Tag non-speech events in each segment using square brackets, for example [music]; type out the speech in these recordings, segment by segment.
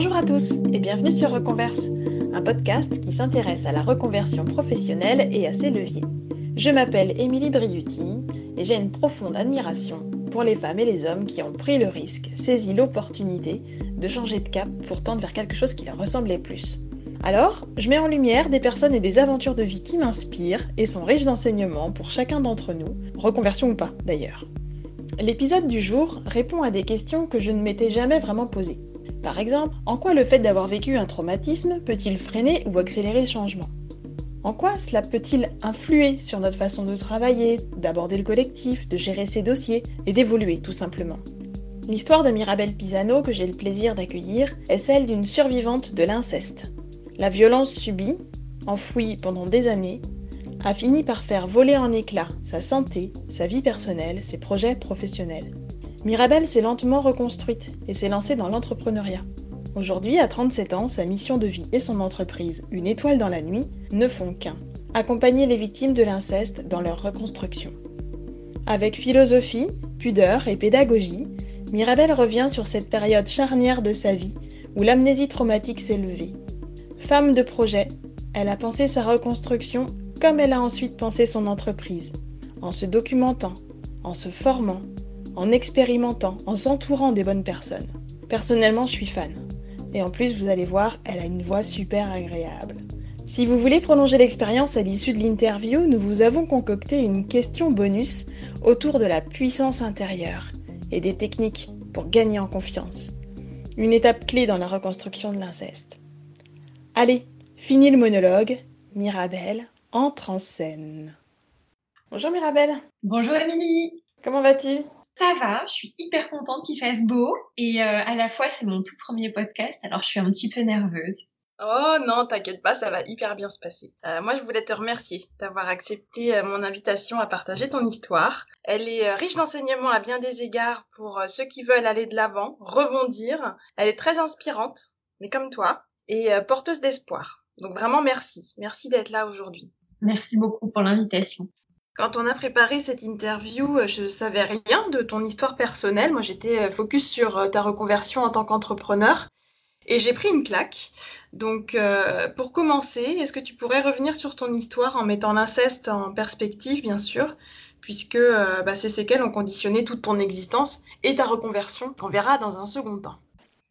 Bonjour à tous et bienvenue sur Reconverse, un podcast qui s'intéresse à la reconversion professionnelle et à ses leviers. Je m'appelle Émilie Driuti et j'ai une profonde admiration pour les femmes et les hommes qui ont pris le risque, saisi l'opportunité de changer de cap pour tendre vers quelque chose qui leur ressemblait plus. Alors, je mets en lumière des personnes et des aventures de vie qui m'inspirent et sont riches d'enseignements pour chacun d'entre nous, reconversion ou pas d'ailleurs. L'épisode du jour répond à des questions que je ne m'étais jamais vraiment posées. Par exemple, en quoi le fait d'avoir vécu un traumatisme peut-il freiner ou accélérer le changement? En quoi cela peut-il influer sur notre façon de travailler, d'aborder le collectif, de gérer ses dossiers et d'évoluer tout simplement? L'histoire de Mirabelle Pisano que j'ai le plaisir d'accueillir est celle d'une survivante de l'inceste. La violence subie, enfouie pendant des années, a fini par faire voler en éclats sa santé, sa vie personnelle, ses projets professionnels. Mirabelle s'est lentement reconstruite et s'est lancée dans l'entrepreneuriat. Aujourd'hui, à 37 ans, sa mission de vie et son entreprise, Une étoile dans la nuit, ne font qu'un. Accompagner les victimes de l'inceste dans leur reconstruction. Avec philosophie, pudeur et pédagogie, Mirabelle revient sur cette période charnière de sa vie où l'amnésie traumatique s'est levée Femme de projet, elle a pensé sa reconstruction comme elle a ensuite pensé son entreprise, en se documentant, en se formant, en expérimentant, en s'entourant des bonnes personnes. Personnellement, je suis fan. Et en plus, vous allez voir, elle a une voix super agréable. Si vous voulez prolonger l'expérience à l'issue de l'interview, nous vous avons concocté une question bonus autour de la puissance intérieure et des techniques pour gagner en confiance. Une étape clé dans la reconstruction de l'inceste. Allez, fini le monologue. Mirabelle entre en scène. Bonjour Mirabelle. Bonjour Émilie. Comment vas-tu? Ça va, je suis hyper contente qu'il fasse beau et euh, à la fois c'est mon tout premier podcast alors je suis un petit peu nerveuse. Oh non, t'inquiète pas, ça va hyper bien se passer. Euh, moi, je voulais te remercier d'avoir accepté euh, mon invitation à partager ton histoire. Elle est riche d'enseignements à bien des égards pour ceux qui veulent aller de l'avant, rebondir. Elle est très inspirante, mais comme toi, et porteuse d'espoir. Donc vraiment merci. Merci d'être là aujourd'hui. Merci beaucoup pour l'invitation. Quand on a préparé cette interview, euh, je savais rien de ton histoire personnelle. Moi, j'étais euh, focus sur ta reconversion en tant qu'entrepreneur et j'ai pris une claque. Donc, pour commencer, est-ce que tu pourrais revenir sur ton histoire en mettant l'inceste en perspective, bien sûr, puisque bah, ces séquelles ont conditionné toute ton existence et ta reconversion, qu'on verra dans un second temps.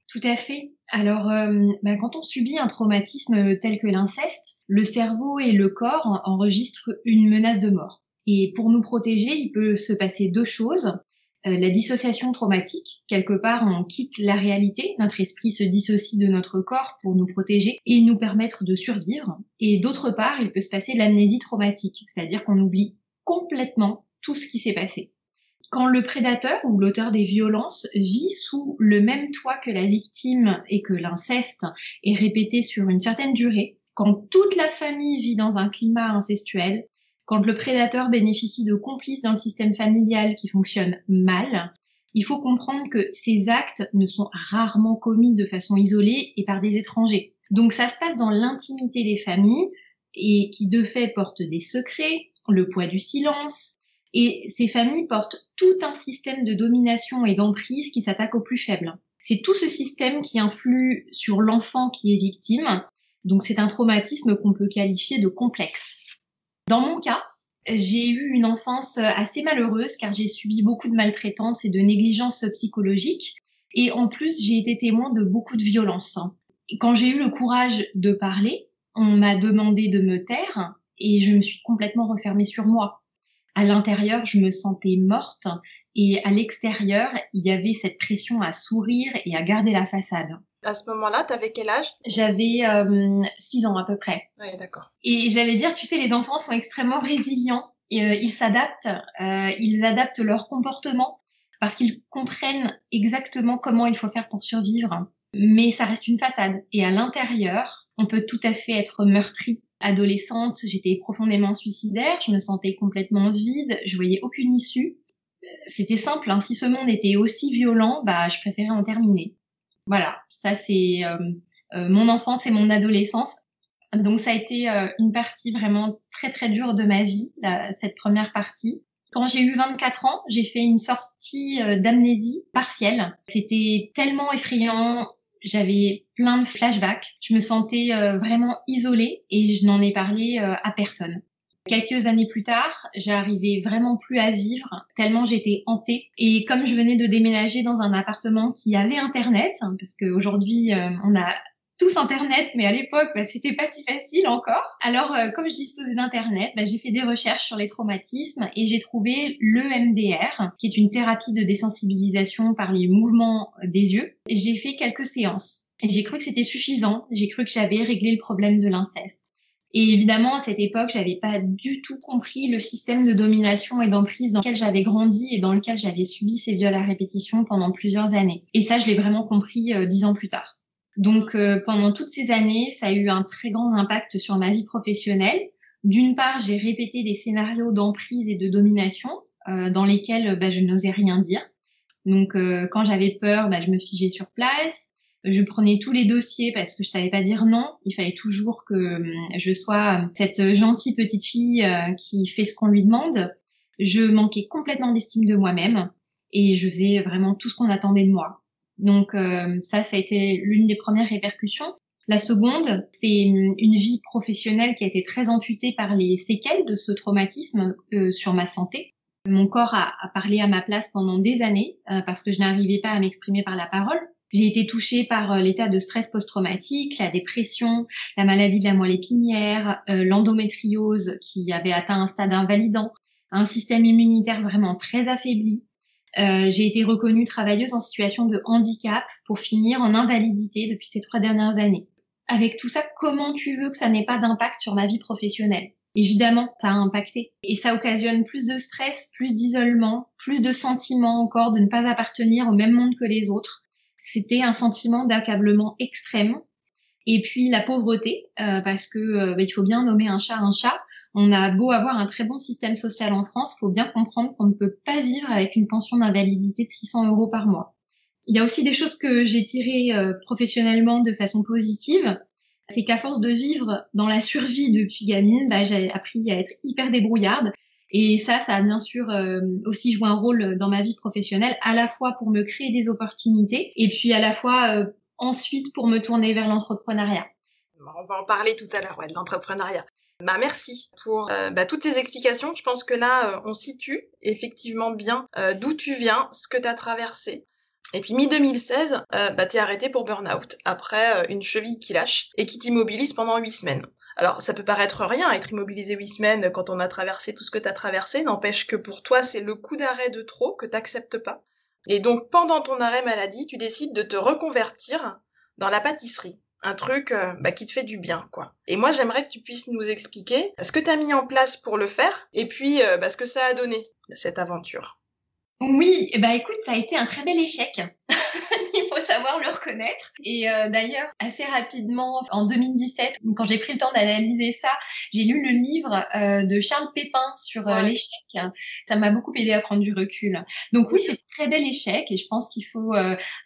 Tout à fait. Alors, euh, bah, quand on subit un traumatisme tel que l'inceste, le cerveau et le corps enregistrent une menace de mort. Et pour nous protéger, il peut se passer deux choses. Euh, la dissociation traumatique, quelque part on quitte la réalité, notre esprit se dissocie de notre corps pour nous protéger et nous permettre de survivre. Et d'autre part, il peut se passer l'amnésie traumatique, c'est-à-dire qu'on oublie complètement tout ce qui s'est passé. Quand le prédateur ou l'auteur des violences vit sous le même toit que la victime et que l'inceste est répété sur une certaine durée, quand toute la famille vit dans un climat incestuel, quand le prédateur bénéficie de complices dans le système familial qui fonctionne mal, il faut comprendre que ces actes ne sont rarement commis de façon isolée et par des étrangers. Donc ça se passe dans l'intimité des familles et qui de fait portent des secrets, le poids du silence, et ces familles portent tout un système de domination et d'emprise qui s'attaque aux plus faibles. C'est tout ce système qui influe sur l'enfant qui est victime. Donc c'est un traumatisme qu'on peut qualifier de complexe. Dans mon cas, j'ai eu une enfance assez malheureuse car j'ai subi beaucoup de maltraitance et de négligence psychologique. Et en plus, j'ai été témoin de beaucoup de violence. Quand j'ai eu le courage de parler, on m'a demandé de me taire et je me suis complètement refermée sur moi à l'intérieur, je me sentais morte et à l'extérieur, il y avait cette pression à sourire et à garder la façade. À ce moment-là, tu avais quel âge? J'avais 6 euh, ans à peu près. Oui, d'accord. Et j'allais dire, tu sais, les enfants sont extrêmement résilients. Et, euh, ils s'adaptent, euh, ils adaptent leur comportement parce qu'ils comprennent exactement comment il faut faire pour survivre. Mais ça reste une façade. Et à l'intérieur, on peut tout à fait être meurtri Adolescente, j'étais profondément suicidaire, je me sentais complètement vide, je voyais aucune issue. C'était simple, hein. si ce monde était aussi violent, bah je préférais en terminer. Voilà, ça c'est euh, euh, mon enfance et mon adolescence. Donc ça a été euh, une partie vraiment très très dure de ma vie, cette première partie. Quand j'ai eu 24 ans, j'ai fait une sortie d'amnésie partielle. C'était tellement effrayant, j'avais plein de flashbacks. Je me sentais vraiment isolée et je n'en ai parlé à personne. Quelques années plus tard, j'arrivais vraiment plus à vivre tellement j'étais hantée. Et comme je venais de déménager dans un appartement qui avait internet, hein, parce qu'aujourd'hui euh, on a tous Internet, mais à l'époque, bah, c'était pas si facile encore. Alors, euh, comme je disposais d'Internet, bah, j'ai fait des recherches sur les traumatismes et j'ai trouvé l'EMDR, qui est une thérapie de désensibilisation par les mouvements des yeux. J'ai fait quelques séances. J'ai cru que c'était suffisant. J'ai cru que j'avais réglé le problème de l'inceste. Et évidemment, à cette époque, j'avais pas du tout compris le système de domination et d'emprise dans lequel j'avais grandi et dans lequel j'avais subi ces viols à répétition pendant plusieurs années. Et ça, je l'ai vraiment compris euh, dix ans plus tard. Donc euh, pendant toutes ces années, ça a eu un très grand impact sur ma vie professionnelle. D'une part, j'ai répété des scénarios d'emprise et de domination euh, dans lesquels bah, je n'osais rien dire. Donc quand j'avais peur, bah, je me figeais sur place. Je prenais tous les dossiers parce que je savais pas dire non. Il fallait toujours que hum, je sois cette gentille petite fille qui fait ce qu'on lui demande. Je manquais complètement d'estime de moi-même et je faisais vraiment tout ce qu'on attendait de moi. Donc euh, ça, ça a été l'une des premières répercussions. La seconde, c'est une, vie professionnelle qui a été très amputée par les séquelles de ce traumatisme euh, sur ma santé. Mon corps a, parlé à ma place pendant des années euh, parce que je n'arrivais pas à m'exprimer par la parole. J'ai été touchée par l'état de stress post-traumatique, la dépression, la maladie de la moelle épinière, l'endométriose qui avait atteint un stade invalidant, un système immunitaire vraiment très affaibli, euh, j'ai été reconnue travailleuse en situation de handicap pour finir en invalidité depuis ces trois dernières années. Avec tout ça, comment tu veux que ça n'ait pas d'impact sur ma vie professionnelle? Évidemment, ça a impacté. Et ça occasionne plus de stress, plus d'isolement, plus de sentiments encore de ne pas appartenir au même monde que les autres. C'était un sentiment d'accablement extrême. Et puis la pauvreté, euh, parce que euh, bah, il faut bien nommer un chat un chat. On a beau avoir un très bon système social en France, faut bien comprendre qu'on ne peut pas vivre avec une pension d'invalidité de 600 euros par mois. Il y a aussi des choses que j'ai tirées euh, professionnellement de façon positive. C'est qu'à force de vivre dans la survie depuis gamine, bah, j'ai appris à être hyper débrouillarde. Et ça, ça a bien sûr euh, aussi joué un rôle dans ma vie professionnelle, à la fois pour me créer des opportunités et puis à la fois euh, ensuite pour me tourner vers l'entrepreneuriat. On va en parler tout à l'heure, ouais, de l'entrepreneuriat. Bah merci pour euh, bah, toutes ces explications. Je pense que là, on situe effectivement bien d'où tu viens, ce que tu traversé. Et puis mi-2016, bah, t'es arrêté pour burn-out, après une cheville qui lâche et qui t'immobilise pendant huit semaines. Alors ça peut paraître rien, être immobilisé huit semaines quand on a traversé tout ce que t'as traversé, n'empêche que pour toi c'est le coup d'arrêt de trop que t'acceptes pas. Et donc pendant ton arrêt maladie, tu décides de te reconvertir dans la pâtisserie un truc euh, bah, qui te fait du bien, quoi. Et moi, j'aimerais que tu puisses nous expliquer ce que tu as mis en place pour le faire et puis euh, bah, ce que ça a donné, cette aventure. Oui, bah écoute, ça a été un très bel échec. Savoir le reconnaître. Et euh, d'ailleurs, assez rapidement, en 2017, quand j'ai pris le temps d'analyser ça, j'ai lu le livre de Charles Pépin sur l'échec. Ça m'a beaucoup aidé à prendre du recul. Donc oui, c'est un très bel échec et je pense qu'il faut,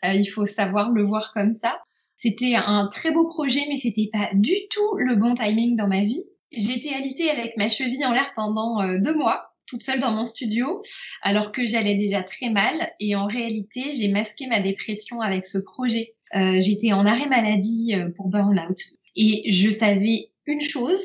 il faut savoir le voir comme ça. C'était un très beau projet, mais c'était pas du tout le bon timing dans ma vie. J'étais alitée avec ma cheville en l'air pendant euh, deux mois, toute seule dans mon studio, alors que j'allais déjà très mal. Et en réalité, j'ai masqué ma dépression avec ce projet. Euh, j'étais en arrêt maladie euh, pour burn-out. Et je savais une chose,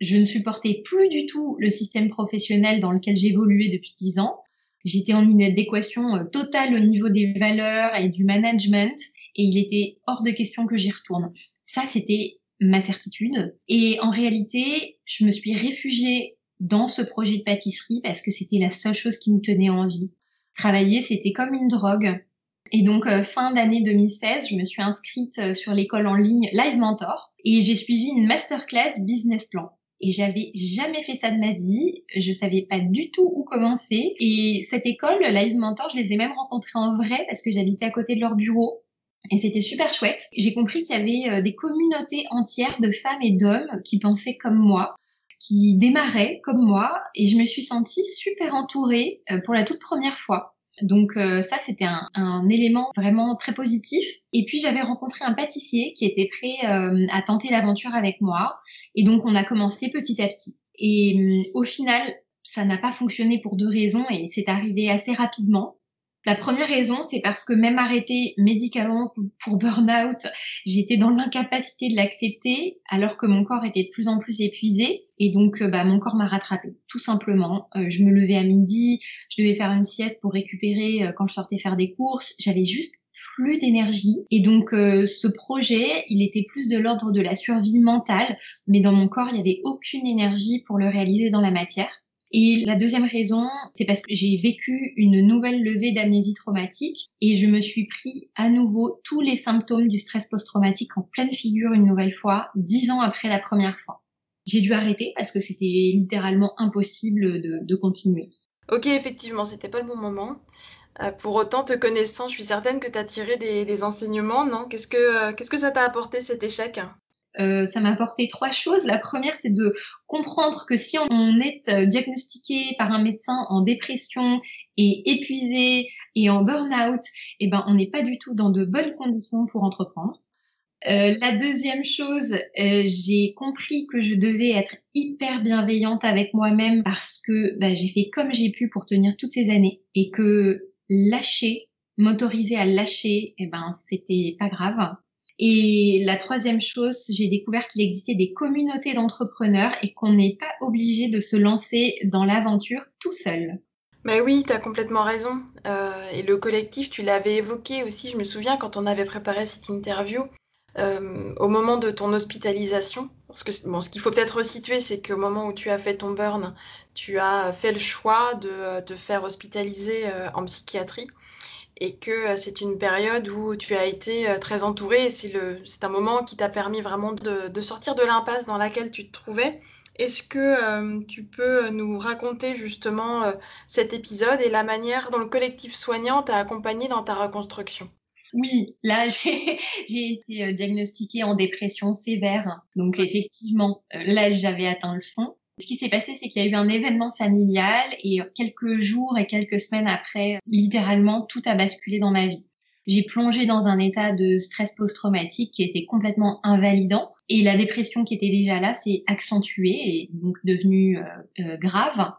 je ne supportais plus du tout le système professionnel dans lequel j'évoluais depuis dix ans. J'étais en inadéquation totale au niveau des valeurs et du management et il était hors de question que j'y retourne. Ça, c'était ma certitude. Et en réalité, je me suis réfugiée dans ce projet de pâtisserie parce que c'était la seule chose qui me tenait en vie. Travailler, c'était comme une drogue. Et donc, euh, fin d'année 2016, je me suis inscrite euh, sur l'école en ligne Live Mentor et j'ai suivi une masterclass business plan. Et j'avais jamais fait ça de ma vie. Je savais pas du tout où commencer. Et cette école, Live Mentor, je les ai même rencontrés en vrai parce que j'habitais à côté de leur bureau. Et c'était super chouette. J'ai compris qu'il y avait euh, des communautés entières de femmes et d'hommes qui pensaient comme moi, qui démarraient comme moi, et je me suis sentie super entourée euh, pour la toute première fois. Donc euh, ça, c'était un, élément vraiment très positif. Et puis j'avais rencontré un pâtissier qui était prêt à tenter l'aventure avec moi. Et donc on a commencé petit à petit. Et au final, ça n'a pas fonctionné pour deux raisons et c'est arrivé assez rapidement. La première raison, c'est parce que même arrêté médicalement pour burn-out, j'étais dans l'incapacité de l'accepter alors que mon corps était de plus en plus épuisé. Et donc euh, bah, mon corps m'a rattrapé tout simplement. Euh, je me levais à midi, je devais faire une sieste pour récupérer euh, quand je sortais faire des courses, j'avais juste plus d'énergie. Et donc ce projet il était plus de l'ordre de la survie mentale. Mais dans mon corps il n'y avait aucune énergie pour le réaliser dans la matière et la deuxième raison, c'est parce que j'ai vécu une nouvelle levée d'amnésie traumatique et je me suis pris à nouveau tous les symptômes du stress post-traumatique en pleine figure une nouvelle fois, dix ans après la première fois. J'ai dû arrêter parce que c'était littéralement impossible de, continuer. Ok, effectivement, c'était pas le bon moment. Euh, pour autant, te connaissant, je suis certaine que tu as tiré des, enseignements, non? Qu'est-ce que euh, qu'est-ce que ça t'a apporté cet échec? Euh, ça m'a apporté trois choses. La première, c'est de comprendre que si on est euh, diagnostiqué par un médecin en dépression et épuisé et en burn-out, eh ben, on n'est pas du tout dans de bonnes conditions pour entreprendre. Euh, la deuxième chose, euh, j'ai compris que je devais être hyper bienveillante avec moi-même parce que bah, j'ai fait comme j'ai pu pour tenir toutes ces années et que lâcher, m'autoriser à lâcher, eh ben c'était pas grave. Et la troisième chose, j'ai découvert qu'il existait des communautés d'entrepreneurs et qu'on n'est pas obligé de se lancer dans l'aventure tout seul. Mais oui, tu as complètement raison. Euh, et le collectif, tu l'avais évoqué aussi, je me souviens, quand on avait préparé cette interview, euh, au moment de ton hospitalisation. Ce qu'il faut peut-être resituer, c'est qu'au moment où tu as fait ton burn, tu as fait le choix de te faire hospitaliser euh, en psychiatrie et que euh, c'est une période où tu as été euh, très entourée et c'est un moment qui t'a permis vraiment de, sortir de l'impasse dans laquelle tu te trouvais. Est-ce que euh, tu peux nous raconter justement cet épisode et la manière dont le collectif soignant t'a accompagné dans ta reconstruction? Oui, là [laughs] j'ai été diagnostiquée en dépression sévère. Donc effectivement, là j'avais atteint le fond. Ce qui s'est passé, c'est qu'il y a eu un événement familial et quelques jours et quelques semaines après, littéralement, tout a basculé dans ma vie. J'ai plongé dans un état de stress post-traumatique qui était complètement invalidant et la dépression qui était déjà là s'est accentuée et donc devenue euh, euh, grave.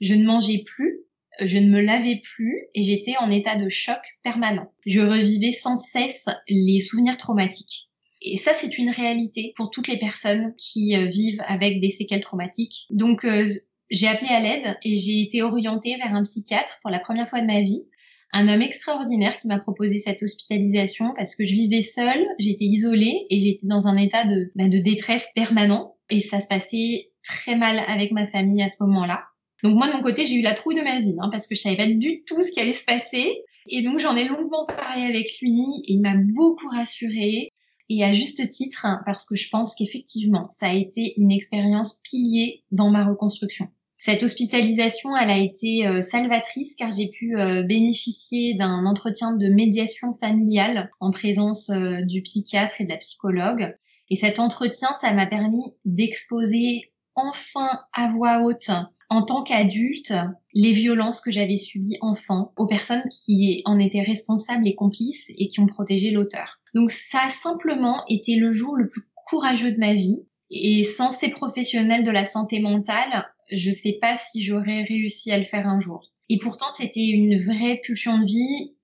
Je ne mangeais plus, je ne me lavais plus et j'étais en état de choc permanent. Je revivais sans cesse les souvenirs traumatiques. Et ça, c'est une réalité pour toutes les personnes qui euh, vivent avec des séquelles traumatiques. Donc, euh, j'ai appelé à l'aide et j'ai été orientée vers un psychiatre pour la première fois de ma vie. Un homme extraordinaire qui m'a proposé cette hospitalisation parce que je vivais seule, j'étais isolée et j'étais dans un état de, bah, de détresse permanent. Et ça se passait très mal avec ma famille à ce moment-là. Donc moi de mon côté j'ai eu la trouille de ma vie hein, parce que je savais pas du tout ce qui allait se passer et donc j'en ai longuement parlé avec lui et il m'a beaucoup rassurée et à juste titre parce que je pense qu'effectivement, ça a été une expérience pilier dans ma reconstruction. Cette hospitalisation, elle a été euh, salvatrice car j'ai pu euh, bénéficier d'un entretien de médiation familiale en présence euh, du psychiatre et de la psychologue. Et cet entretien, ça m'a permis d'exposer enfin à voix haute en tant qu'adulte les violences que j'avais subies enfant aux personnes qui en étaient responsables et complices et qui ont protégé l'auteur. Donc ça a simplement été le jour le plus courageux de ma vie. Et sans ces professionnels de la santé mentale, je sais pas si j'aurais réussi à le faire un jour. Et pourtant, c'était une vraie pulsion de vie.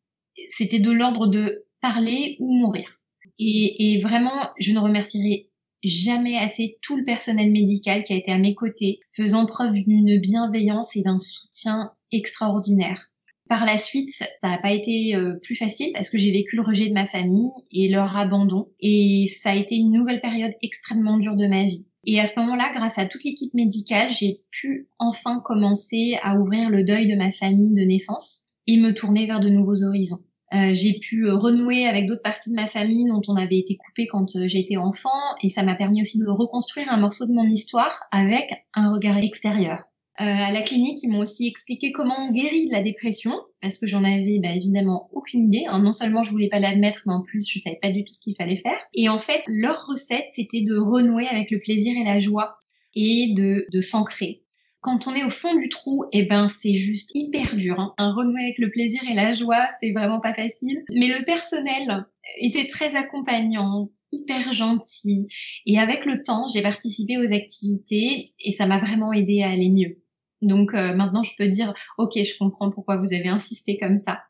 C'était de l'ordre de parler ou mourir. Et, et, vraiment, je ne remercierai jamais assez tout le personnel médical qui a été à mes côtés, faisant preuve d'une bienveillance et d'un soutien extraordinaire. Par la suite, ça n'a pas été euh, plus facile parce que j'ai vécu le rejet de ma famille et leur abandon. Et ça a été une nouvelle période extrêmement dure de ma vie. Et à ce moment-là, grâce à toute l'équipe médicale, j'ai pu enfin commencer à ouvrir le deuil de ma famille de naissance et me tourner vers de nouveaux horizons. Euh, j'ai pu renouer avec d'autres parties de ma famille dont on avait été coupé quand euh, j'étais enfant et ça m'a permis aussi de reconstruire un morceau de mon histoire avec un regard extérieur. Euh, à la clinique, ils m'ont aussi expliqué comment on guérit de la dépression, parce que j'en avais bah, évidemment aucune idée. Hein. Non seulement je voulais pas l'admettre, mais en plus je savais pas du tout ce qu'il fallait faire. Et en fait, leur recette, c'était de renouer avec le plaisir et la joie et de, de s'ancrer. Quand on est au fond du trou, eh ben c'est juste hyper dur. Hein. Un renouer avec le plaisir et la joie, c'est vraiment pas facile. Mais le personnel était très accompagnant, hyper gentil. Et avec le temps, j'ai participé aux activités et ça m'a vraiment aidé à aller mieux. Donc euh, maintenant, je peux dire, ok, je comprends pourquoi vous avez insisté comme ça.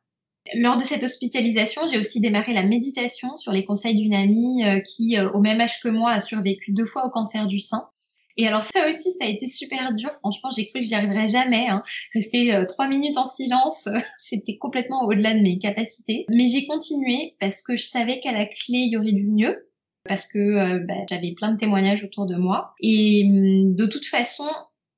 Lors de cette hospitalisation, j'ai aussi démarré la méditation sur les conseils d'une amie euh, qui, euh, au même âge que moi, a survécu deux fois au cancer du sein. Et alors ça aussi, ça a été super dur. Franchement, j'ai cru que j'y arriverais jamais. Hein. Rester euh, trois minutes en silence, [laughs] c'était complètement au-delà de mes capacités. Mais j'ai continué parce que je savais qu'à la clé, il y aurait du mieux. Parce que bah, j'avais plein de témoignages autour de moi. Et hum, de toute façon,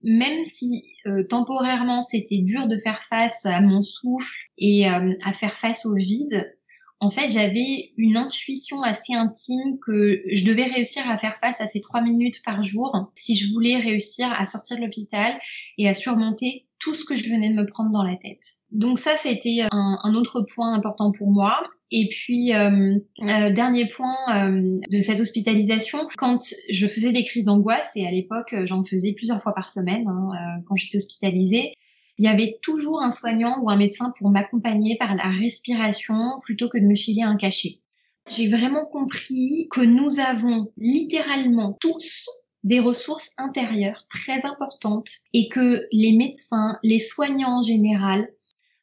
même si euh, temporairement c'était dur de faire face à mon souffle et euh, à faire face au vide, en fait j'avais une intuition assez intime que je devais réussir à faire face à ces trois minutes par jour si je voulais réussir à sortir de l'hôpital et à surmonter tout ce que je venais de me prendre dans la tête. Donc ça, c'était un, un autre point important pour moi. Et puis, euh, euh, dernier point euh, de cette hospitalisation, quand je faisais des crises d'angoisse, et à l'époque j'en faisais plusieurs fois par semaine hein, quand j'étais hospitalisée, il y avait toujours un soignant ou un médecin pour m'accompagner par la respiration plutôt que de me filer un cachet. J'ai vraiment compris que nous avons littéralement tous des ressources intérieures très importantes et que les médecins, les soignants en général,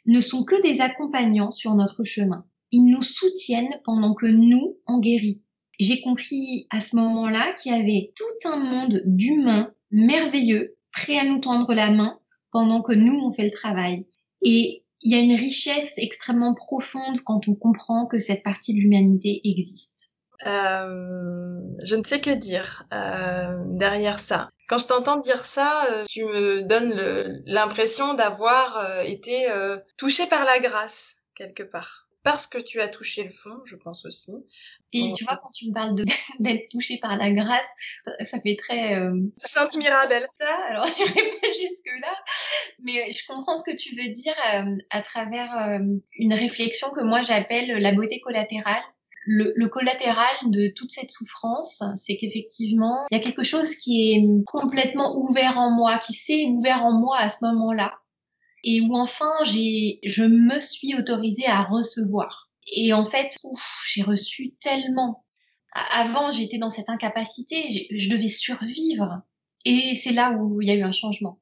ne sont que des accompagnants sur notre chemin ils nous soutiennent pendant que nous, on guérit. J'ai compris à ce moment-là qu'il y avait tout un monde d'humains merveilleux, prêts à nous tendre la main pendant que nous, on fait le travail. Et il y a une richesse extrêmement profonde quand on comprend que cette partie de l'humanité existe. Euh, je ne sais que dire euh, derrière ça. Quand je t'entends dire ça, euh, tu me donnes l'impression d'avoir été touchée par la grâce quelque part parce que tu as touché le fond, je pense aussi. Et tu vois, quand tu me parles [laughs] d'être touché par la grâce, ça fait très... Euh... Sainte Mirabelle. Ça, alors [laughs] je pas jusque-là, mais je comprends ce que tu veux dire euh, à travers euh, une réflexion que moi j'appelle la beauté collatérale. Le, le, collatéral de toute cette souffrance, c'est qu'effectivement, il y a quelque chose qui est complètement ouvert en moi, qui s'est ouvert en moi à ce moment-là, et où enfin j'ai, je me suis autorisée à recevoir. Et en fait, j'ai reçu tellement. Avant, j'étais dans cette incapacité, je devais survivre. Et c'est là où il y a eu un changement.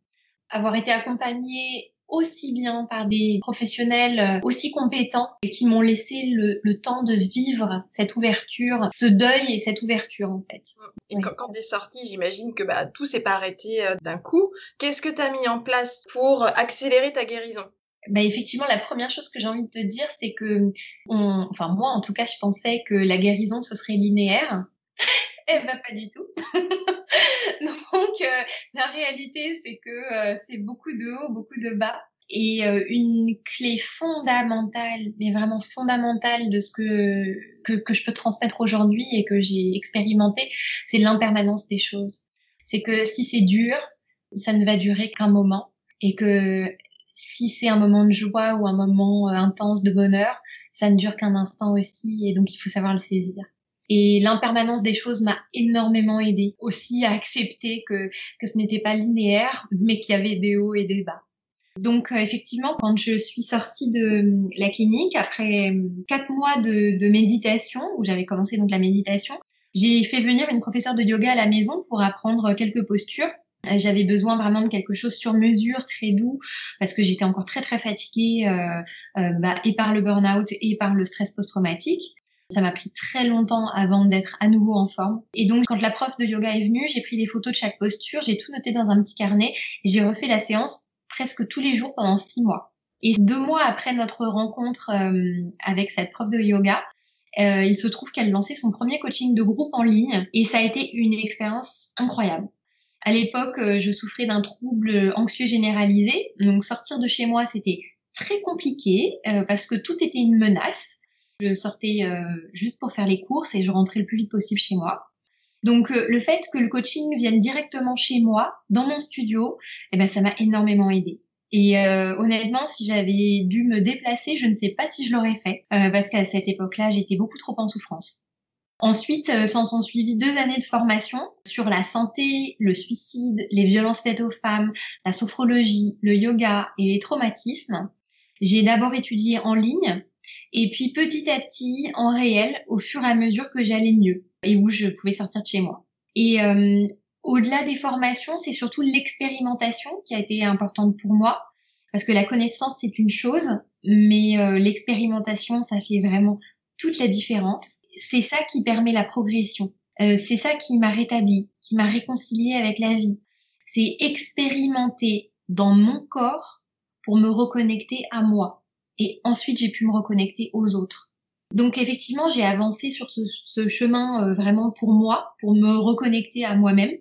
Avoir été accompagnée aussi bien par des professionnels euh, aussi compétents et qui m'ont laissé le, temps de vivre cette ouverture, ce deuil et cette ouverture en fait. Et quand, quand tu es sortie, j'imagine que bah, tout s'est pas arrêté euh, d'un coup. Qu'est-ce que tu as mis en place pour accélérer ta guérison? Bah effectivement, la première chose que j'ai envie de te dire, c'est que, on, enfin moi en tout cas, je pensais que la guérison ce serait linéaire. Eh ben pas du tout. [laughs] Donc euh, la réalité c'est que euh, c'est beaucoup de haut, beaucoup de bas. Et euh, une clé fondamentale, mais vraiment fondamentale de ce que, que, que je peux transmettre aujourd'hui et que j'ai expérimenté, c'est l'impermanence des choses. C'est que si c'est dur, ça ne va durer qu'un moment. Et que si c'est un moment de joie ou un moment intense de bonheur, ça ne dure qu'un instant aussi. Et donc il faut savoir le saisir. Et l'impermanence des choses m'a énormément aidé aussi à accepter que, que ce n'était pas linéaire, mais qu'il y avait des hauts et des bas. Donc euh, effectivement, quand je suis sortie de euh, la clinique, après euh, quatre mois de, méditation, où j'avais commencé donc la méditation, j'ai fait venir une professeure de yoga à la maison pour apprendre quelques postures. J'avais besoin vraiment de quelque chose sur mesure, très doux, parce que j'étais encore très très fatiguée bah, et par le burn-out et par le stress post-traumatique. Ça m'a pris très longtemps avant d'être à nouveau en forme. Et donc, quand la prof de yoga est venue, j'ai pris des photos de chaque posture, j'ai tout noté dans un petit carnet et j'ai refait la séance presque tous les jours pendant six mois. Et deux mois après notre rencontre euh, avec cette prof de yoga, euh, il se trouve qu'elle lançait son premier coaching de groupe en ligne et ça a été une expérience incroyable. À l'époque, euh, je souffrais d'un trouble anxieux généralisé, donc sortir de chez moi, c'était très compliqué parce que tout était une menace. Je sortais euh, juste pour faire les courses et je rentrais le plus vite possible chez moi. Donc euh, le fait que le coaching vienne directement chez moi, dans mon studio, eh ben ça m'a énormément aidé. Et euh, honnêtement, si j'avais dû me déplacer, je ne sais pas si je l'aurais fait, parce qu'à cette époque-là, j'étais beaucoup trop en souffrance. Ensuite, s'en sont suivies deux années de formation sur la santé, le suicide, les violences faites aux femmes, la sophrologie, le yoga et les traumatismes. J'ai d'abord étudié en ligne et puis petit à petit, en réel, au fur et à mesure que j'allais mieux et où je pouvais sortir de chez moi. Et euh, au-delà des formations, c'est surtout l'expérimentation qui a été importante pour moi. Parce que la connaissance, c'est une chose, mais euh, l'expérimentation, ça fait vraiment toute la différence. C'est ça qui permet la progression. Euh, c'est ça qui m'a rétabli, qui m'a réconcilié avec la vie. C'est expérimenter dans mon corps pour me reconnecter à moi. Et ensuite, j'ai pu me reconnecter aux autres. Donc effectivement, j'ai avancé sur ce, chemin euh, vraiment pour moi, pour me reconnecter à moi-même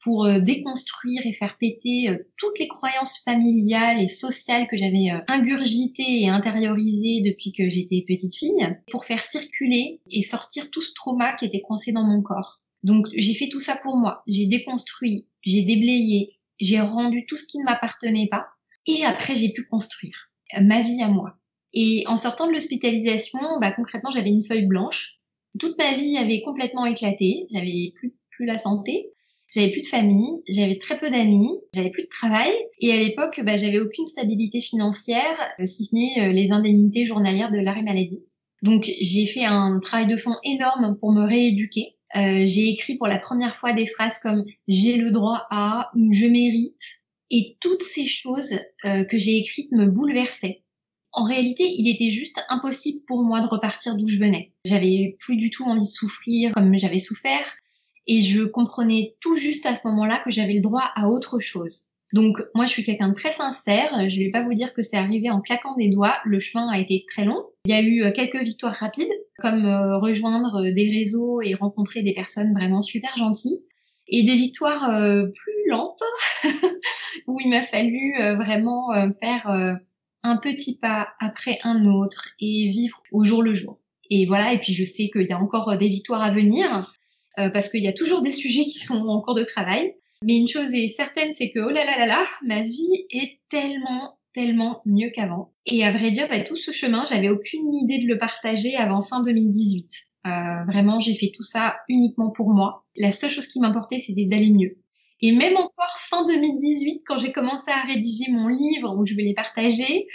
pour euh, déconstruire et faire péter euh, toutes les croyances familiales et sociales que j'avais ingurgitées et intériorisées depuis que j'étais petite fille, pour faire circuler et sortir tout ce trauma qui était coincé dans mon corps. Donc j'ai fait tout ça pour moi. J'ai déconstruit, j'ai déblayé, j'ai rendu tout ce qui ne m'appartenait pas. Et après, j'ai pu construire ma vie à moi. Et en sortant de l'hospitalisation, bah, concrètement, j'avais une feuille blanche. Toute ma vie avait complètement éclaté. J'avais plus, plus la santé. J'avais plus de famille, j'avais très peu d'amis, j'avais plus de travail et à l'époque, bah, j'avais aucune stabilité financière, euh, si ce n'est euh, les indemnités journalières de l'arrêt maladie. Donc j'ai fait un travail de fond énorme pour me rééduquer. Euh, j'ai écrit pour la première fois des phrases comme j'ai le droit à ou je mérite. Et toutes ces choses euh, que j'ai écrites me bouleversaient. En réalité, il était juste impossible pour moi de repartir d'où je venais. J'avais plus du tout envie de souffrir comme j'avais souffert. Et je comprenais tout juste à ce moment-là que j'avais le droit à autre chose. Donc moi je suis quelqu'un de très sincère, je vais pas vous dire que c'est arrivé en claquant des doigts, le chemin a été très long. Il y a eu euh, quelques victoires rapides, comme euh, rejoindre euh, des réseaux et rencontrer des personnes vraiment super gentilles, et des victoires plus lentes, [laughs] où il m'a fallu vraiment faire un petit pas après un autre et vivre au jour le jour. Et voilà, et puis je sais qu'il y a encore des victoires à venir, euh, parce qu'il y a toujours des sujets qui sont en cours de travail. Mais une chose est certaine, c'est que oh là là là là, ma vie est tellement tellement mieux qu'avant. Et à vrai dire, bah, tout ce chemin, j'avais aucune idée de le partager avant fin 2018. Euh, vraiment, j'ai fait tout ça uniquement pour moi. La seule chose qui m'importait, c'était d'aller mieux. Et même encore fin 2018, quand j'ai commencé à rédiger mon livre où je les partager,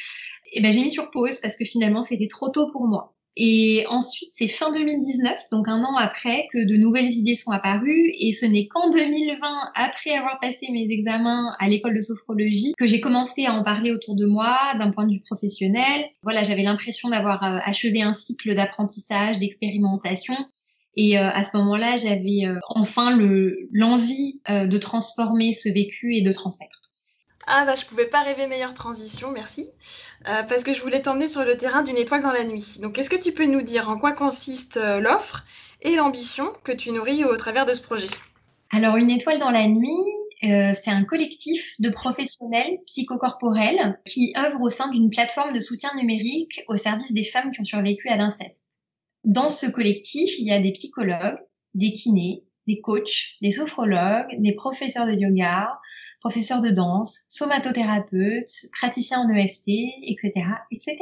eh ben, j'ai mis sur pause parce que finalement, c'était trop tôt pour moi. Et ensuite, c'est fin 2019, donc un an après, que de nouvelles idées sont apparues. Et ce n'est qu'en 2020, après avoir passé mes examens à l'école de sophrologie, que j'ai commencé à en parler autour de moi d'un point de vue professionnel. Voilà, j'avais l'impression d'avoir euh, achevé un cycle d'apprentissage, d'expérimentation. Et euh, à ce moment-là, j'avais euh, enfin l'envie de transformer ce vécu et de transmettre. Ah bah je pouvais pas rêver meilleure transition, merci. Euh, parce que je voulais t'emmener sur le terrain d'une étoile dans la nuit. Donc est-ce que tu peux nous dire en quoi consiste euh, l'offre et l'ambition que tu nourris au travers de ce projet? Alors une étoile dans la nuit, euh, c'est un collectif de professionnels psychocorporels qui œuvrent au sein d'une plateforme de soutien numérique au service des femmes qui ont survécu à l'inceste. Dans ce collectif, il y a des psychologues, des kinés, des coachs, des sophrologues, des professeurs de yoga, professeurs de danse, somatothérapeutes, praticiens en EFT, etc., etc.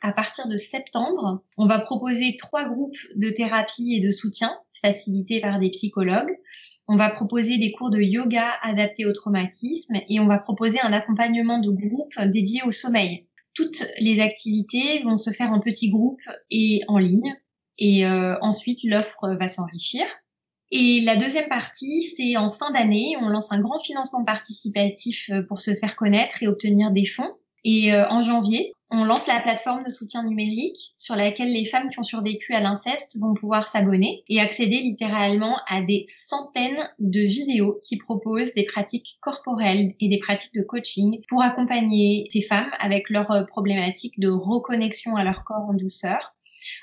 À partir de septembre, on va proposer trois groupes de thérapie et de soutien facilités par des psychologues. On va proposer des cours de yoga adaptés au traumatisme et on va proposer un accompagnement de groupe dédié au sommeil. Toutes les activités vont se faire en petits groupes et en ligne. Et euh, ensuite, l'offre va s'enrichir. Et la deuxième partie, c'est en fin d'année, on lance un grand financement participatif euh, pour se faire connaître et obtenir des fonds. Et euh, en janvier, on lance la plateforme de soutien numérique sur laquelle les femmes qui ont survécu à l'inceste vont pouvoir s'abonner et accéder littéralement à des centaines de vidéos qui proposent des pratiques corporelles et des pratiques de coaching pour accompagner ces femmes avec leurs euh, problématiques de reconnexion à leur corps en douceur.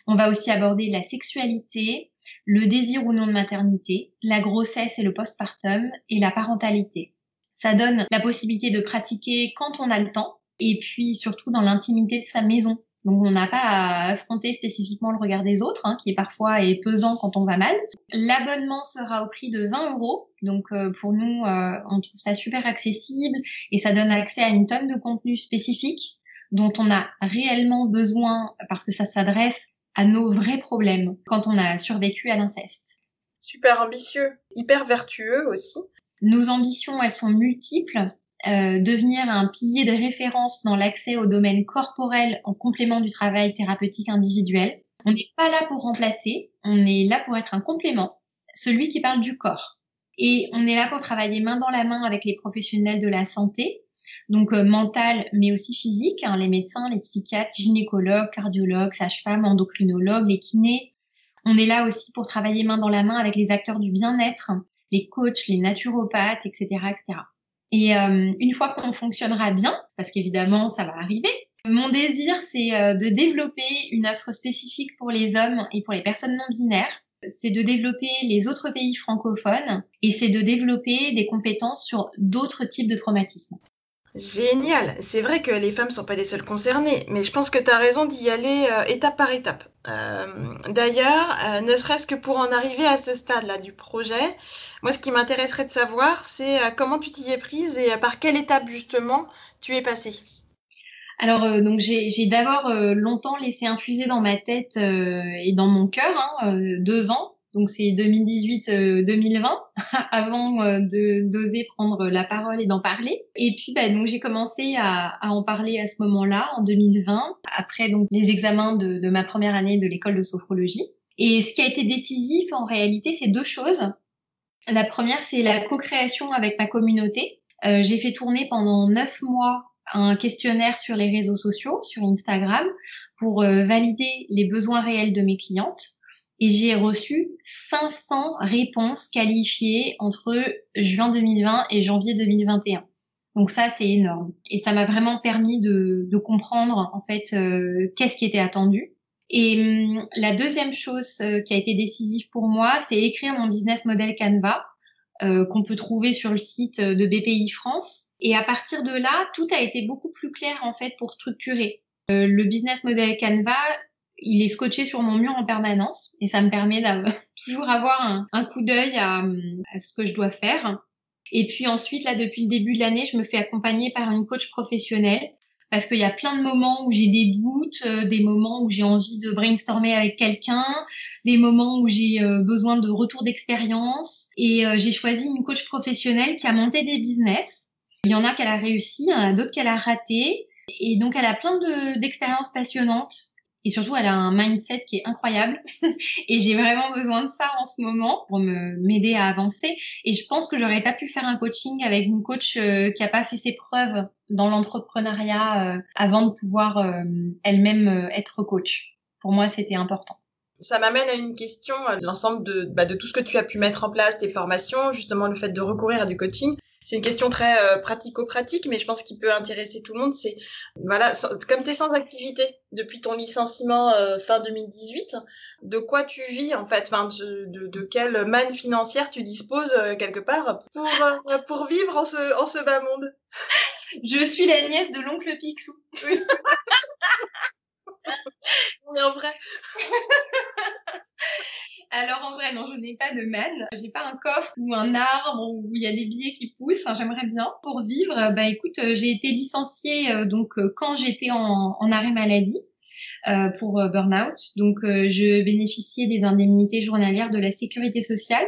On va aussi aborder la sexualité, le désir ou non de maternité, la grossesse et le postpartum et la parentalité. Ça donne la possibilité de pratiquer quand on a le temps et puis surtout dans l'intimité de sa maison. Donc on n'a pas à affronter spécifiquement le regard des autres, hein, qui est parfois est pesant quand on va mal. L'abonnement sera au prix de 20 euros. Donc euh, pour nous, euh, on trouve ça super accessible et ça donne accès à une tonne de contenu spécifique dont on a réellement besoin parce que ça s'adresse à nos vrais problèmes quand on a survécu à l'inceste. Super ambitieux, hyper vertueux aussi. Nos ambitions, elles sont multiples. Euh, devenir un pilier de référence dans l'accès au domaine corporel en complément du travail thérapeutique individuel. On n'est pas là pour remplacer, on est là pour être un complément, celui qui parle du corps. Et on est là pour travailler main dans la main avec les professionnels de la santé donc euh, mentale mais aussi physique, hein, les médecins, les psychiatres, gynécologues, cardiologues, sages-femmes, endocrinologues, les kinés. On est là aussi pour travailler main dans la main avec les acteurs du bien-être, les coachs, les naturopathes, etc., etc. Et euh, une fois qu'on fonctionnera bien, parce qu'évidemment ça va arriver, mon désir c'est euh, de développer une offre spécifique pour les hommes et pour les personnes non binaires. C'est de développer les autres pays francophones et c'est de développer des compétences sur d'autres types de traumatismes. Génial. C'est vrai que les femmes sont pas les seules concernées, mais je pense que tu raison d'y aller euh, étape par étape. Euh, d'ailleurs, euh, ne serait-ce que pour en arriver à ce stade-là du projet, moi, ce qui m'intéresserait de savoir, c'est comment tu t'y es prise et par quelle étape justement tu es passée? Alors, donc j'ai d'abord longtemps laissé infuser dans ma tête et dans mon cœur, hein, deux ans, donc c'est 2018-2020 [laughs] avant euh, de d'oser prendre la parole et d'en parler. Et puis bah, donc j'ai commencé à, en parler à ce moment-là en 2020 après donc les examens de, ma première année de l'école de sophrologie. Et ce qui a été décisif en réalité, c'est deux choses. La première, c'est la co-création avec ma communauté. Euh, j'ai fait tourner pendant neuf mois un questionnaire sur les réseaux sociaux, sur Instagram, pour euh, valider les besoins réels de mes clientes et j'ai reçu 500 réponses qualifiées entre juin 2020 et janvier 2021. Donc ça, c'est énorme. Et ça m'a vraiment permis de, de, comprendre en fait euh, qu'est-ce qui était attendu. Et hum, la deuxième chose euh, qui a été décisive pour moi, c'est écrire mon business model Canva euh, qu'on peut trouver sur le site de BPI France. Et à partir de là, tout a été beaucoup plus clair en fait pour structurer. le business model Canva, il est scotché sur mon mur en permanence et ça me permet d'avoir [laughs] toujours avoir un, coup d'œil à, ce que je dois faire. Et puis ensuite, là, depuis le début de l'année, je me fais accompagner par une coach professionnelle parce qu'il y a plein de moments où j'ai des doutes, euh, des moments où j'ai envie de brainstormer avec quelqu'un, des moments où j'ai euh, besoin de retour d'expérience. Et euh, j'ai choisi une coach professionnelle qui a monté des business. Il y en a qu'elle a réussi, il y en a d'autres qu'elle a raté. Et donc, elle a plein d'expériences passionnantes et surtout, elle a un mindset qui est incroyable. [laughs] et j'ai vraiment besoin de ça en ce moment pour me m'aider à avancer. Et je pense que j'aurais pas pu faire un coaching avec une coach euh, qui a pas fait ses preuves dans l'entrepreneuriat euh, avant de pouvoir euh, elle-même être coach. Pour moi, c'était important. Ça m'amène à une question, l'ensemble de, bah, de tout ce que tu as pu mettre en place, tes formations, justement le fait de recourir à du coaching c'est une question très euh, pratico-pratique, mais je pense qu'il peut intéresser tout le monde. C'est voilà, comme tu es sans activité depuis ton licenciement euh, fin 2018, de quoi tu vis en fait, enfin, de, de, quelle manne financière tu disposes euh, quelque part pour pour vivre en ce en ce bas monde? Je suis la nièce de l'oncle Picsou. Oui. [laughs] en vrai. Alors en vrai, non, je n'ai pas de manne. J'ai pas un coffre ou un arbre où il y a des billets qui poussent. Enfin, j'aimerais bien pour vivre. Bah écoute, euh, j'ai été licenciée euh, donc euh, quand j'étais en, arrêt maladie. pour burn-out. Donc, je bénéficiais des indemnités journalières de la sécurité sociale.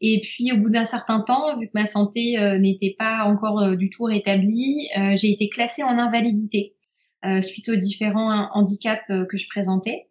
Et puis, au bout d'un certain temps, vu que ma santé n'était pas encore du tout rétablie, j'ai été classée en invalidité suite aux différents handicaps que je présentais.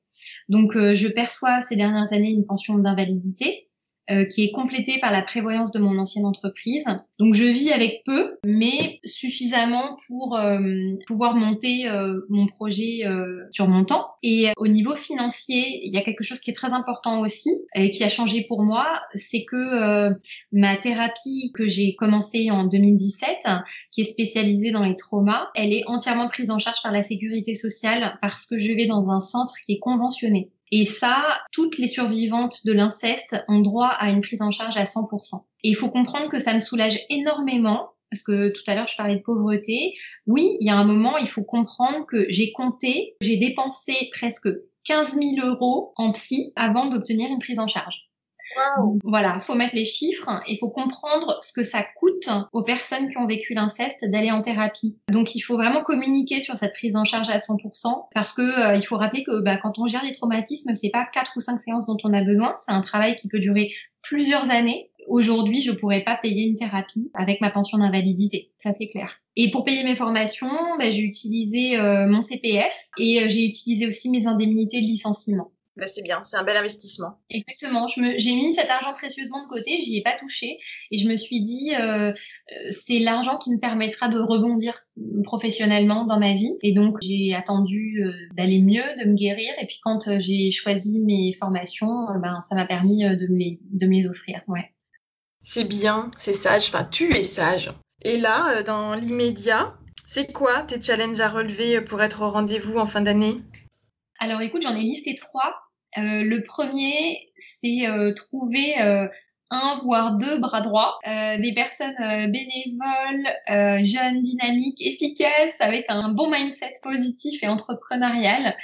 Donc, euh, je perçois ces dernières années une pension d'invalidité euh, qui est complétée par la prévoyance de mon ancienne entreprise. Donc je vis avec peu, mais suffisamment pour euh, pouvoir monter mon projet sur mon temps. Et au niveau financier, il y a quelque chose qui est très important aussi et qui a changé pour moi, c'est que ma thérapie que j'ai commencée en 2017, qui est spécialisée dans les traumas, elle est entièrement prise en charge par la sécurité sociale parce que je vais dans un centre qui est conventionné. Et ça, toutes les survivantes de l'inceste ont droit à une prise en charge à 100%. Et il faut comprendre que ça me soulage énormément parce que tout à l'heure je parlais de pauvreté. Oui, il y a un moment, il faut comprendre que j'ai compté, j'ai dépensé presque 15 000 euros en psy avant d'obtenir une prise en charge. Wow. Voilà, faut mettre les chiffres et faut comprendre ce que ça aux personnes qui ont vécu l'inceste d'aller en thérapie. Donc il faut vraiment communiquer sur cette prise en charge à 100% parce que euh, il faut rappeler que bah, quand on gère les traumatismes, c'est pas quatre ou cinq séances dont on a besoin, c'est un travail qui peut durer plusieurs années. Aujourd'hui, je pourrais pas payer une thérapie avec ma pension d'invalidité, ça c'est clair. Et pour payer mes formations, bah, j'ai utilisé euh, mon CPF et euh, j'ai utilisé aussi mes indemnités de licenciement. Bah, c'est bien, c'est un bel investissement. Exactement. J'ai mis cet argent précieusement de côté, j'y ai pas touché, et je me suis dit, euh, euh, c'est l'argent qui me permettra de rebondir professionnellement dans ma vie. Et donc, j'ai attendu euh, d'aller mieux, de me guérir, et puis quand euh, j'ai choisi mes formations, ben, ça m'a permis de me, les, de me les offrir. Ouais. C'est bien, c'est sage. Enfin, tu es sage. Et là, dans l'immédiat, c'est quoi tes challenges à relever pour être au rendez-vous en fin d'année? Alors écoute, j'en ai listé trois. Euh, le premier, c'est euh, trouver euh, un voire deux bras droits, des personnes bénévoles, jeunes, dynamiques, efficaces, avec un bon mindset positif et entrepreneurial.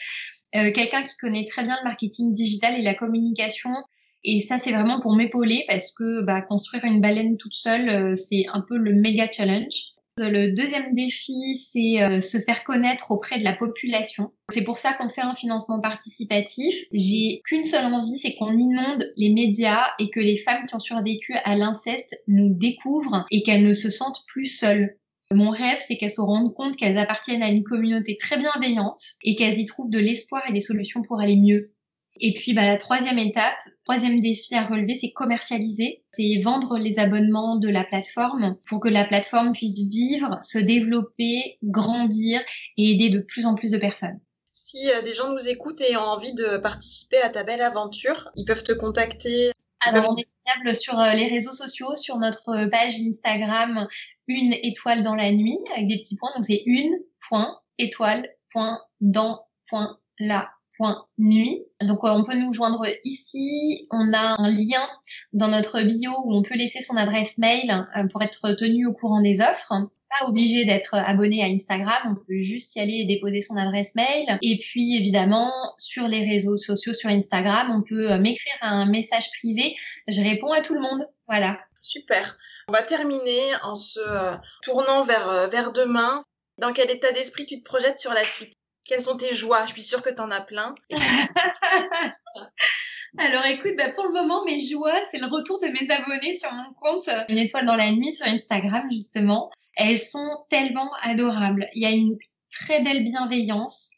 Quelqu'un qui connaît très bien le marketing digital et la communication. Et ça, c'est vraiment pour m'épauler parce que bah, construire une baleine toute seule, c'est un peu le méga challenge. Le deuxième défi, c'est euh, se faire connaître auprès de la population. C'est pour ça qu'on fait un financement participatif. J'ai qu'une seule envie, c'est qu'on inonde les médias et que les femmes qui ont survécu à l'inceste nous découvrent et qu'elles ne se sentent plus seules. Mon rêve, c'est qu'elles se rendent compte qu'elles appartiennent à une communauté très bienveillante et qu'elles y trouvent de l'espoir et des solutions pour aller mieux. Et puis bah, la troisième étape, troisième défi à relever, c'est commercialiser, c'est vendre les abonnements de la plateforme pour que la plateforme puisse vivre, se développer, grandir et aider de plus en plus de personnes. Si euh, des gens nous écoutent et ont envie de participer à ta belle aventure, ils peuvent te contacter. Alors on est disponible sur euh, les réseaux sociaux, sur notre page Instagram, une étoile dans la nuit avec des petits points. Donc c'est une point étoile point dans point la nuit. Donc on peut nous joindre ici. On a un lien dans notre bio où on peut laisser son adresse mail euh, pour être tenu au courant des offres pas obligé d'être abonné à Instagram, on peut juste y aller et déposer son adresse mail. Et puis évidemment, sur les réseaux sociaux, sur Instagram, on peut euh, m'écrire un message privé. Je réponds à tout le monde. Voilà. Super. On va terminer en se euh, tournant vers, vers demain. Dans quel état d'esprit tu te projettes sur la suite? Quelles sont tes joies? Je suis sûre que tu en as plein. [laughs] [laughs] Alors écoute, bah, pour le moment, mes joies, c'est le retour de mes abonnés sur mon compte euh, Une étoile dans la nuit sur Instagram, justement. Elles sont tellement adorables. Il y a une très belle bienveillance.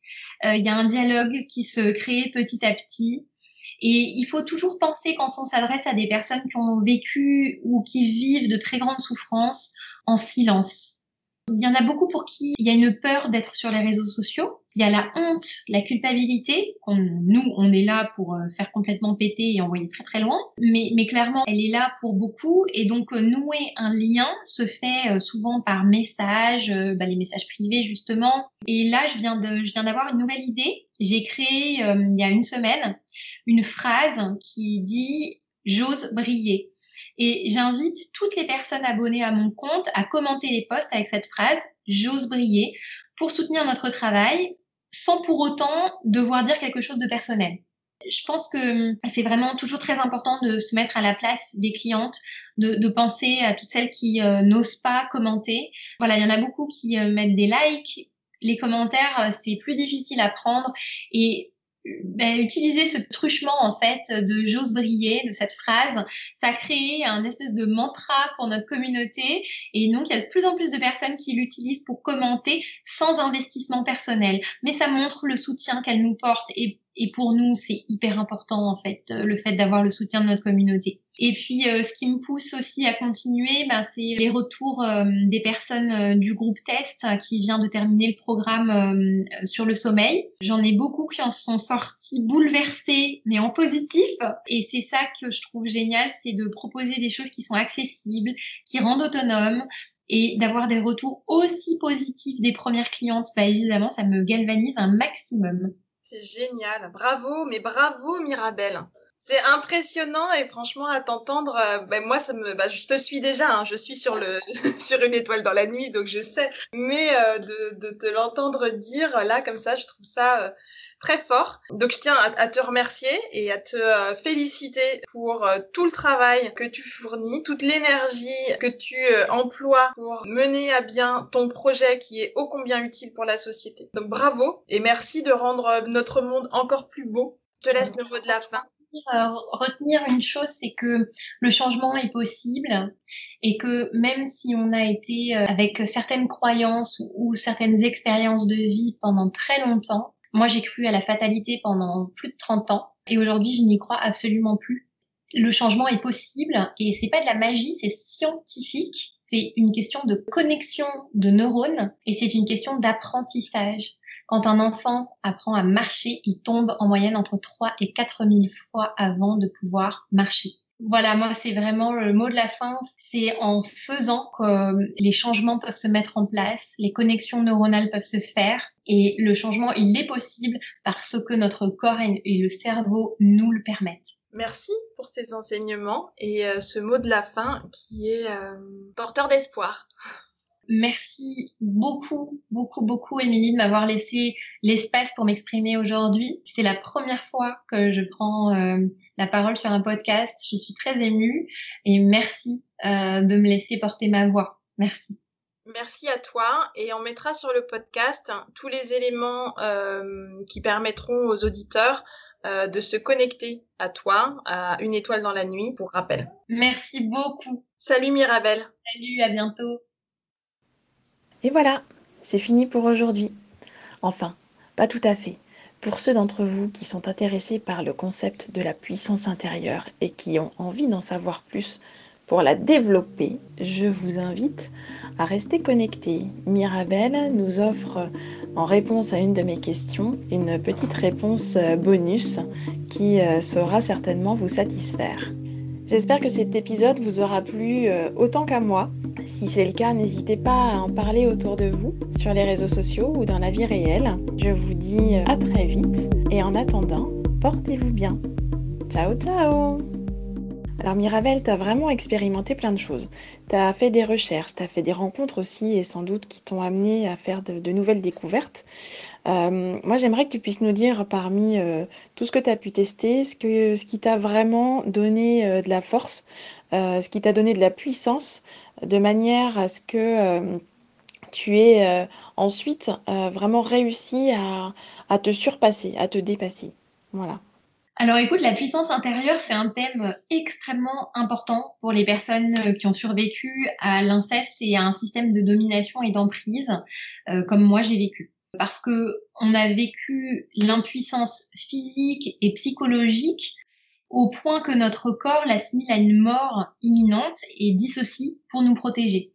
Euh, il y a un dialogue qui se crée petit à petit. Et il faut toujours penser quand on s'adresse à des personnes qui ont vécu ou qui vivent de très grandes souffrances en silence. Il y en a beaucoup pour qui il y a une peur d'être sur les réseaux sociaux. Il y a la honte, la culpabilité. nous, on est là pour euh, faire complètement péter et envoyer très très loin. Mais, mais clairement, elle est là pour beaucoup. Et donc, euh, nouer un lien se fait euh, souvent par message, bah, les messages privés justement. Et là, je viens de, je viens d'avoir une nouvelle idée. J'ai créé il y a une semaine une phrase qui dit j'ose briller. Et j'invite toutes les personnes abonnées à mon compte à commenter les posts avec cette phrase j'ose briller pour soutenir notre travail sans pour autant devoir dire quelque chose de personnel. Je pense que hum, c'est vraiment toujours très important de se mettre à la place des clientes, de, penser à toutes celles qui euh, n'osent pas commenter. Voilà, il y en a beaucoup qui euh, mettent des likes. Les commentaires, euh, c'est plus difficile à prendre et ben, utiliser ce truchement en fait de j'ose briller de cette phrase, ça a créé un espèce de mantra pour notre communauté et donc il y a de plus en plus de personnes qui l'utilisent pour commenter sans investissement personnel. Mais ça montre le soutien qu'elle nous porte et pour nous, c'est hyper important en fait, le fait d'avoir le soutien de notre communauté. Et puis, euh, ce qui me pousse aussi à continuer, ben, c'est les retours euh, des personnes du groupe test qui vient de terminer le programme sur le sommeil. J'en ai beaucoup qui en sont sortis bouleversés, mais en positif. Et c'est ça que je trouve génial, c'est de proposer des choses qui sont accessibles, qui rendent autonomes, et d'avoir des retours aussi positifs des premières clientes, bah évidemment, ça me galvanise un maximum. C'est génial. Bravo, mais bravo Mirabelle. C'est impressionnant et franchement à t'entendre, euh, ben moi bah, je te suis déjà, hein. je suis [laughs] sur une étoile dans la nuit donc je sais, mais euh, de, te l'entendre dire là comme ça, je trouve ça euh, très fort. Donc je tiens à, te remercier et à te féliciter pour tout le travail que tu fournis, toute l'énergie que tu emploies pour mener à bien ton projet qui est ô combien utile pour la société. Donc bravo et merci de rendre notre monde encore plus beau. Je te laisse le mot de la fin. Euh, retenir une chose, c'est que le changement est possible et que même si on a été euh, avec certaines croyances ou certaines expériences de vie pendant très longtemps, Moi, j'ai cru à la fatalité pendant plus de 30 ans et aujourd'hui, je n'y crois absolument plus. Le changement est possible et c'est pas de la magie, c'est scientifique. C'est une question de connexion de neurones et c'est une question d'apprentissage. Quand un enfant apprend à marcher, il tombe en moyenne entre 3 et 4 000 fois avant de pouvoir marcher. Voilà, moi, c'est vraiment le mot de la fin. C'est en faisant que les changements peuvent se mettre en place, les connexions neuronales peuvent se faire. Et le changement, il est possible parce que notre corps et le cerveau nous le permettent. Merci pour ces enseignements et euh, ce mot de la fin qui est euh, porteur d'espoir. Merci beaucoup, beaucoup, beaucoup, Émilie, de m'avoir laissé l'espace pour m'exprimer aujourd'hui. C'est la première fois que je prends euh, la parole sur un podcast. Je suis très émue et merci euh, de me laisser porter ma voix. Merci. Merci à toi et on mettra sur le podcast tous les éléments euh, qui permettront aux auditeurs de se connecter à toi, à une étoile dans la nuit, pour rappel. Merci beaucoup. Salut Mirabelle. Salut, à bientôt. Et voilà, c'est fini pour aujourd'hui. Enfin, pas tout à fait. Pour ceux d'entre vous qui sont intéressés par le concept de la puissance intérieure et qui ont envie d'en savoir plus pour la développer, je vous invite à rester connectés. Mirabelle nous offre en réponse à une de mes questions une petite réponse bonus qui euh, saura certainement vous satisfaire. J'espère que cet épisode vous aura plu euh, autant qu'à moi. Si c'est le cas, n'hésitez pas à en parler autour de vous, sur les réseaux sociaux ou dans la vie réelle. Je vous dis à très vite et en attendant, portez-vous bien. Ciao ciao alors Mirabel, tu vraiment expérimenté plein de choses. Tu as fait des recherches, tu as fait des rencontres aussi et sans doute qui t'ont amené à faire de, nouvelles découvertes. Euh, moi, j'aimerais que tu puisses nous dire parmi euh, tout ce que tu as pu tester, ce, que, ce qui t'a vraiment donné euh, de la force, ce qui t'a donné de la puissance, de manière à ce que tu aies ensuite vraiment réussi à, te surpasser, à te dépasser. Voilà. Alors écoute, la puissance intérieure, c'est un thème extrêmement important pour les personnes qui ont survécu à l'inceste et à un système de domination et d'emprise, comme moi j'ai vécu. Parce que on a vécu l'impuissance physique et psychologique au point que notre corps l'assimile à une mort imminente et dissocie pour nous protéger.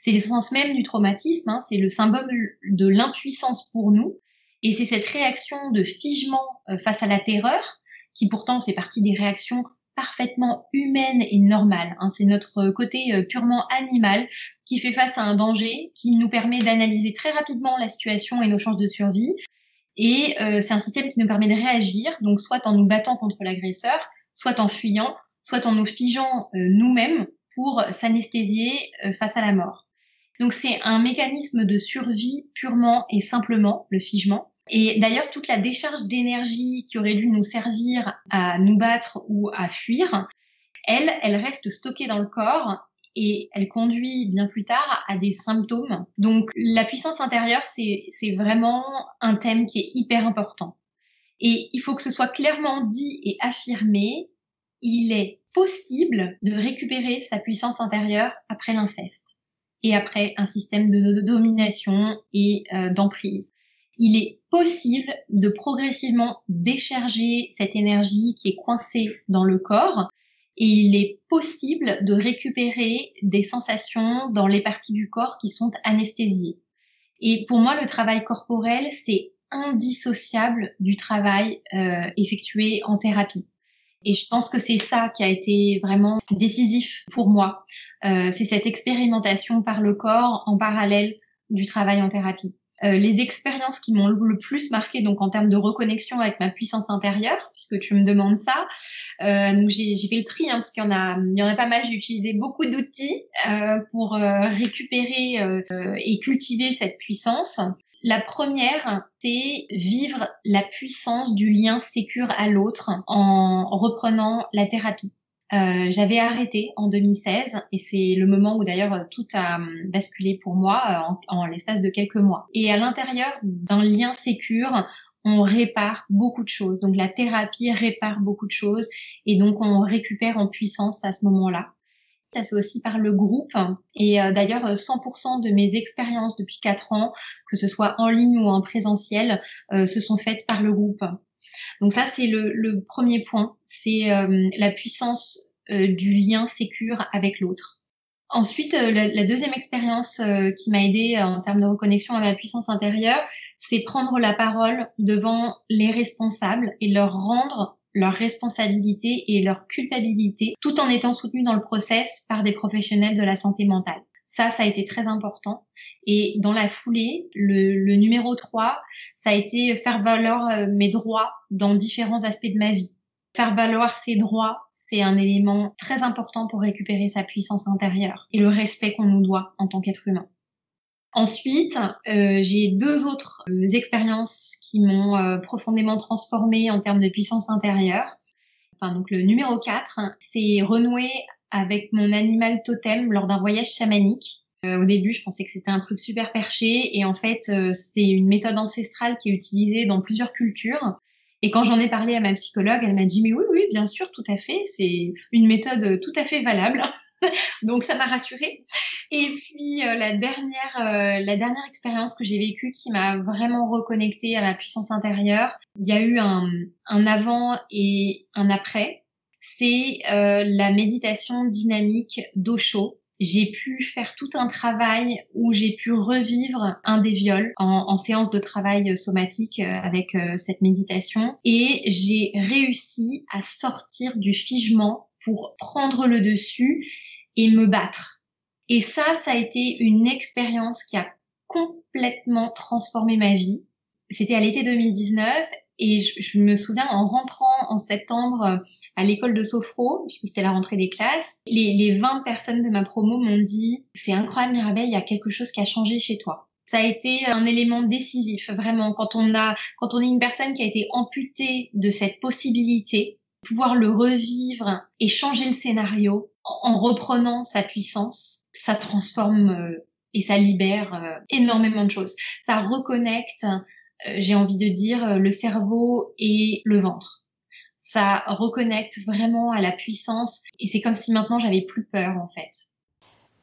C'est l'essence même du traumatisme, hein, c'est le symbole de l'impuissance pour nous, et c'est cette réaction de figement euh, face à la terreur qui pourtant fait partie des réactions parfaitement humaines et normales. Hein. C'est notre côté euh, purement animal qui fait face à un danger, qui nous permet d'analyser très rapidement la situation et nos chances de survie. Et euh, c'est un système qui nous permet de réagir, donc soit en nous battant contre l'agresseur, soit en fuyant, soit en nous figeant euh, nous-mêmes pour s'anesthésier face à la mort. Donc c'est un mécanisme de survie purement et simplement, le figement. Et d'ailleurs, toute la décharge d'énergie qui aurait dû nous servir à nous battre ou à fuir, elle, elle reste stockée dans le corps et elle conduit bien plus tard à des symptômes. Donc la puissance intérieure, c'est vraiment un thème qui est hyper important. Et il faut que ce soit clairement dit et affirmé, il est possible de récupérer sa puissance intérieure après l'inceste et après un système de, domination et euh, d'emprise il est possible de progressivement décharger cette énergie qui est coincée dans le corps et il est possible de récupérer des sensations dans les parties du corps qui sont anesthésiées. Et pour moi, le travail corporel, c'est indissociable du travail euh, effectué en thérapie. Et je pense que c'est ça qui a été vraiment décisif pour moi. Euh, c'est cette expérimentation par le corps en parallèle du travail en thérapie. Euh, les expériences qui m'ont le plus marqué, donc en termes de reconnexion avec ma puissance intérieure, puisque tu me demandes ça. Euh, j'ai fait le tri, hein, parce qu'il y en a, il y en a pas mal. J'ai utilisé beaucoup d'outils euh, pour euh, récupérer euh, et cultiver cette puissance. La première, c'est vivre la puissance du lien sécure à l'autre en reprenant la thérapie. Euh, j'avais arrêté en 2016 et c'est le moment où d'ailleurs tout a hum, basculé pour moi euh, en, en l'espace de quelques mois. Et à l'intérieur d'un lien sécure, on répare beaucoup de choses. Donc la thérapie répare beaucoup de choses et donc on récupère en puissance à ce moment-là. Ça se fait aussi par le groupe. Et euh, d'ailleurs, 100% de mes expériences depuis 4 ans, que ce soit en ligne ou en présentiel, se sont faites par le groupe. Donc ça, c'est le, premier point. C'est la puissance du lien sécure avec l'autre. Ensuite, euh, la, deuxième expérience euh, qui m'a aidée euh, en termes de reconnexion à ma puissance intérieure, c'est prendre la parole devant les responsables et leur rendre leur responsabilité et leur culpabilité, tout en étant soutenu dans le process par des professionnels de la santé mentale. Ça, ça a été très important. Et dans la foulée, le, numéro 3, ça a été faire valoir mes droits dans différents aspects de ma vie. Faire valoir ces droits c'est un élément très important pour récupérer sa puissance intérieure et le respect qu'on nous doit en tant qu'être humain. Ensuite, euh, j'ai deux autres euh, expériences qui m'ont euh, profondément transformée en termes de puissance intérieure. Enfin, donc le numéro 4, c'est renouer avec mon animal totem lors d'un voyage chamanique. au début, je pensais que c'était un truc super perché et en fait, c'est une méthode ancestrale qui est utilisée dans plusieurs cultures et quand j'en ai parlé à ma psychologue, elle m'a dit mais oui, oui, bien sûr, tout à fait, c'est une méthode tout à fait valable. [laughs] Donc ça m'a rassurée. Et puis euh, la dernière, euh, la dernière expérience que j'ai vécue qui m'a vraiment reconnectée à ma puissance intérieure, il y a eu un avant et un après. C'est euh, la méditation dynamique d'Osho j'ai pu faire tout un travail où j'ai pu revivre un des viols en, séance de travail somatique euh, avec euh, cette méditation et j'ai réussi à sortir du figement pour prendre le dessus et me battre. Et ça, ça a été une expérience qui a complètement transformé ma vie. C'était à l'été 2019 et je, me souviens en rentrant en septembre euh, à l'école de Sophro, puisque c'était la rentrée des classes, les, les 20 personnes de ma promo m'ont dit c'est incroyable Mirabelle, il y a quelque chose qui a changé chez toi. Ça a été un élément décisif, vraiment. Quand on a, quand on est une personne qui a été amputée de cette possibilité, pouvoir le revivre et changer le scénario en reprenant sa puissance, ça transforme euh, et ça libère euh, énormément de choses. Ça reconnecte j'ai envie de dire, euh, le cerveau et le ventre. Ça reconnecte vraiment à la puissance et c'est comme si maintenant j'avais plus peur en fait.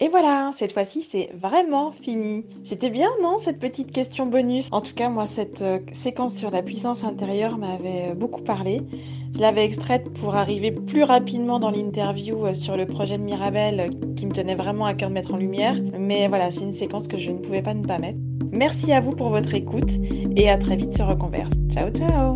Et voilà, cette fois-ci, c'est vraiment fini. C'était bien, non, cette petite question bonus? En tout cas, moi, cette euh, séquence sur la puissance intérieure m'avait beaucoup parlé. Je l'avais extraite pour arriver plus rapidement dans l'interview sur le projet de Mirabel qui me tenait vraiment à cœur de mettre en lumière. Mais voilà, c'est une séquence que je ne pouvais pas ne pas mettre. Merci à vous pour votre écoute et à très vite sur Reconverse. Ciao ciao